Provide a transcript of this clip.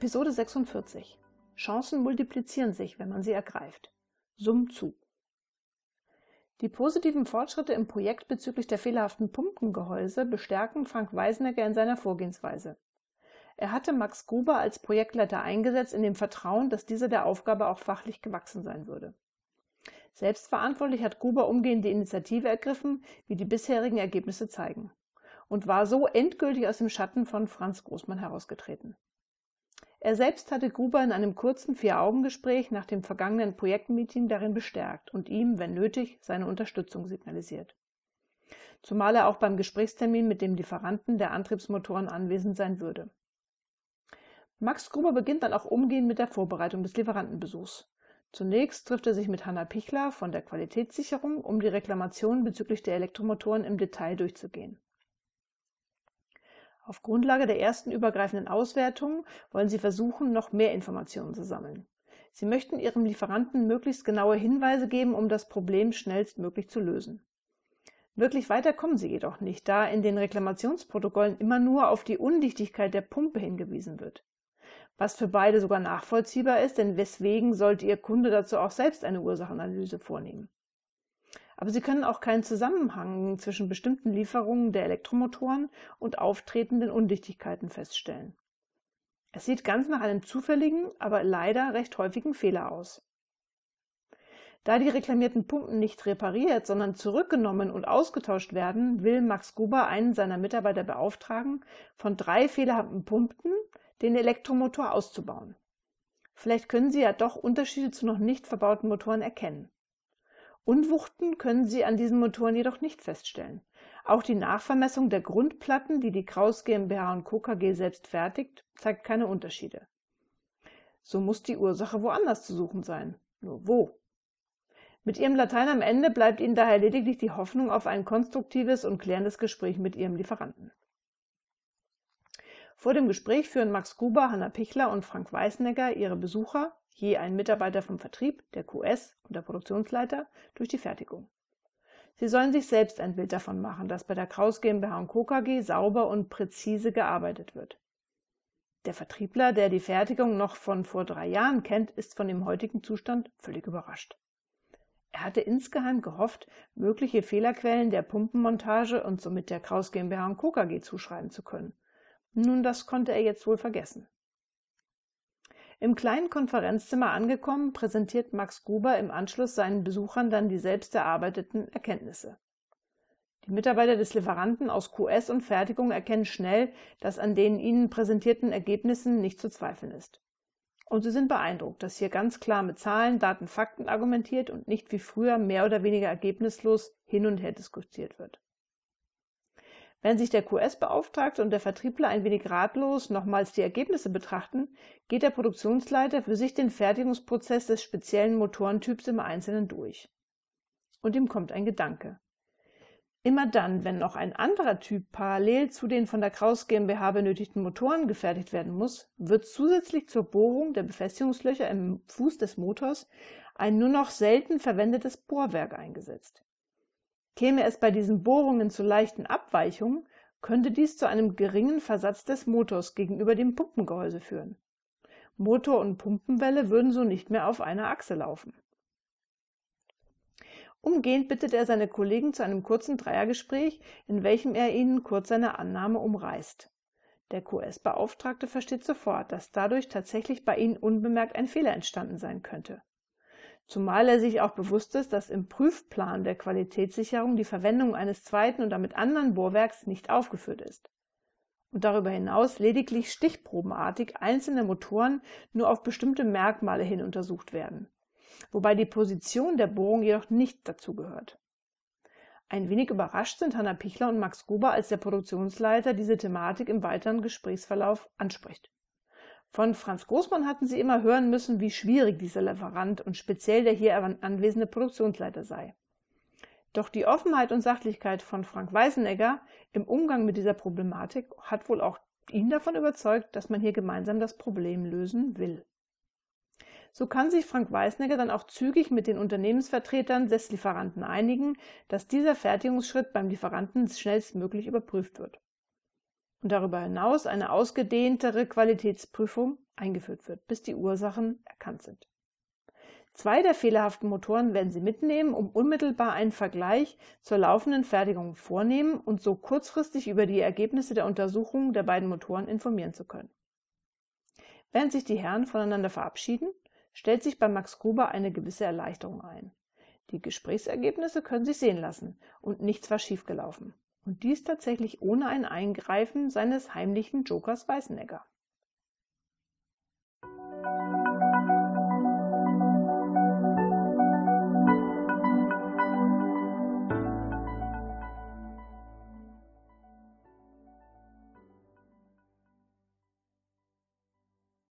Episode 46. Chancen multiplizieren sich, wenn man sie ergreift. Summ zu. Die positiven Fortschritte im Projekt bezüglich der fehlerhaften Pumpengehäuse bestärken Frank Weisenegger in seiner Vorgehensweise. Er hatte Max Gruber als Projektleiter eingesetzt in dem Vertrauen, dass dieser der Aufgabe auch fachlich gewachsen sein würde. Selbstverantwortlich hat Gruber umgehend die Initiative ergriffen, wie die bisherigen Ergebnisse zeigen, und war so endgültig aus dem Schatten von Franz Großmann herausgetreten. Er selbst hatte Gruber in einem kurzen Vier-Augen-Gespräch nach dem vergangenen Projektmeeting darin bestärkt und ihm, wenn nötig, seine Unterstützung signalisiert. Zumal er auch beim Gesprächstermin mit dem Lieferanten der Antriebsmotoren anwesend sein würde. Max Gruber beginnt dann auch umgehend mit der Vorbereitung des Lieferantenbesuchs. Zunächst trifft er sich mit Hanna Pichler von der Qualitätssicherung, um die Reklamation bezüglich der Elektromotoren im Detail durchzugehen. Auf Grundlage der ersten übergreifenden Auswertung wollen Sie versuchen, noch mehr Informationen zu sammeln. Sie möchten Ihrem Lieferanten möglichst genaue Hinweise geben, um das Problem schnellstmöglich zu lösen. Wirklich weiter kommen Sie jedoch nicht, da in den Reklamationsprotokollen immer nur auf die Undichtigkeit der Pumpe hingewiesen wird. Was für beide sogar nachvollziehbar ist, denn weswegen sollte Ihr Kunde dazu auch selbst eine Ursachenanalyse vornehmen? Aber sie können auch keinen Zusammenhang zwischen bestimmten Lieferungen der Elektromotoren und auftretenden Undichtigkeiten feststellen. Es sieht ganz nach einem zufälligen, aber leider recht häufigen Fehler aus. Da die reklamierten Pumpen nicht repariert, sondern zurückgenommen und ausgetauscht werden, will Max Gruber einen seiner Mitarbeiter beauftragen, von drei fehlerhaften Pumpen den Elektromotor auszubauen. Vielleicht können Sie ja doch Unterschiede zu noch nicht verbauten Motoren erkennen. Unwuchten können Sie an diesen Motoren jedoch nicht feststellen. Auch die Nachvermessung der Grundplatten, die die Kraus GmbH und Co. KG selbst fertigt, zeigt keine Unterschiede. So muss die Ursache woanders zu suchen sein. Nur wo? Mit Ihrem Latein am Ende bleibt Ihnen daher lediglich die Hoffnung auf ein konstruktives und klärendes Gespräch mit Ihrem Lieferanten. Vor dem Gespräch führen Max Gruber, Hanna Pichler und Frank Weißnegger ihre Besucher, je ein Mitarbeiter vom Vertrieb, der QS und der Produktionsleiter, durch die Fertigung. Sie sollen sich selbst ein Bild davon machen, dass bei der Kraus GmbH und Co. KG sauber und präzise gearbeitet wird. Der Vertriebler, der die Fertigung noch von vor drei Jahren kennt, ist von dem heutigen Zustand völlig überrascht. Er hatte insgeheim gehofft, mögliche Fehlerquellen der Pumpenmontage und somit der Kraus GmbH und Co. KG zuschreiben zu können. Nun, das konnte er jetzt wohl vergessen. Im kleinen Konferenzzimmer angekommen, präsentiert Max Gruber im Anschluss seinen Besuchern dann die selbst erarbeiteten Erkenntnisse. Die Mitarbeiter des Lieferanten aus QS und Fertigung erkennen schnell, dass an den ihnen präsentierten Ergebnissen nicht zu zweifeln ist. Und sie sind beeindruckt, dass hier ganz klar mit Zahlen, Daten, Fakten argumentiert und nicht wie früher mehr oder weniger ergebnislos hin und her diskutiert wird. Wenn sich der QS-Beauftragte und der Vertriebler ein wenig ratlos nochmals die Ergebnisse betrachten, geht der Produktionsleiter für sich den Fertigungsprozess des speziellen Motorentyps im Einzelnen durch. Und ihm kommt ein Gedanke. Immer dann, wenn noch ein anderer Typ parallel zu den von der Kraus GmbH benötigten Motoren gefertigt werden muss, wird zusätzlich zur Bohrung der Befestigungslöcher im Fuß des Motors ein nur noch selten verwendetes Bohrwerk eingesetzt. Käme es bei diesen Bohrungen zu leichten Abweichungen, könnte dies zu einem geringen Versatz des Motors gegenüber dem Pumpengehäuse führen. Motor und Pumpenwelle würden so nicht mehr auf einer Achse laufen. Umgehend bittet er seine Kollegen zu einem kurzen Dreiergespräch, in welchem er ihnen kurz seine Annahme umreißt. Der QS-Beauftragte versteht sofort, dass dadurch tatsächlich bei ihnen unbemerkt ein Fehler entstanden sein könnte zumal er sich auch bewusst ist, dass im Prüfplan der Qualitätssicherung die Verwendung eines zweiten und damit anderen Bohrwerks nicht aufgeführt ist und darüber hinaus lediglich stichprobenartig einzelne Motoren nur auf bestimmte Merkmale hin untersucht werden, wobei die Position der Bohrung jedoch nicht dazu gehört. Ein wenig überrascht sind Hanna Pichler und Max Gruber, als der Produktionsleiter diese Thematik im weiteren Gesprächsverlauf anspricht. Von Franz Großmann hatten sie immer hören müssen, wie schwierig dieser Lieferant und speziell der hier anwesende Produktionsleiter sei. Doch die Offenheit und Sachlichkeit von Frank Weisenegger im Umgang mit dieser Problematik hat wohl auch ihn davon überzeugt, dass man hier gemeinsam das Problem lösen will. So kann sich Frank Weißnegger dann auch zügig mit den Unternehmensvertretern des Lieferanten einigen, dass dieser Fertigungsschritt beim Lieferanten schnellstmöglich überprüft wird. Und darüber hinaus eine ausgedehntere Qualitätsprüfung eingeführt wird, bis die Ursachen erkannt sind. Zwei der fehlerhaften Motoren werden Sie mitnehmen, um unmittelbar einen Vergleich zur laufenden Fertigung vornehmen und so kurzfristig über die Ergebnisse der Untersuchungen der beiden Motoren informieren zu können. Während sich die Herren voneinander verabschieden, stellt sich bei Max Gruber eine gewisse Erleichterung ein. Die Gesprächsergebnisse können sich sehen lassen und nichts war schiefgelaufen. Und dies tatsächlich ohne ein Eingreifen seines heimlichen Jokers Weißenegger.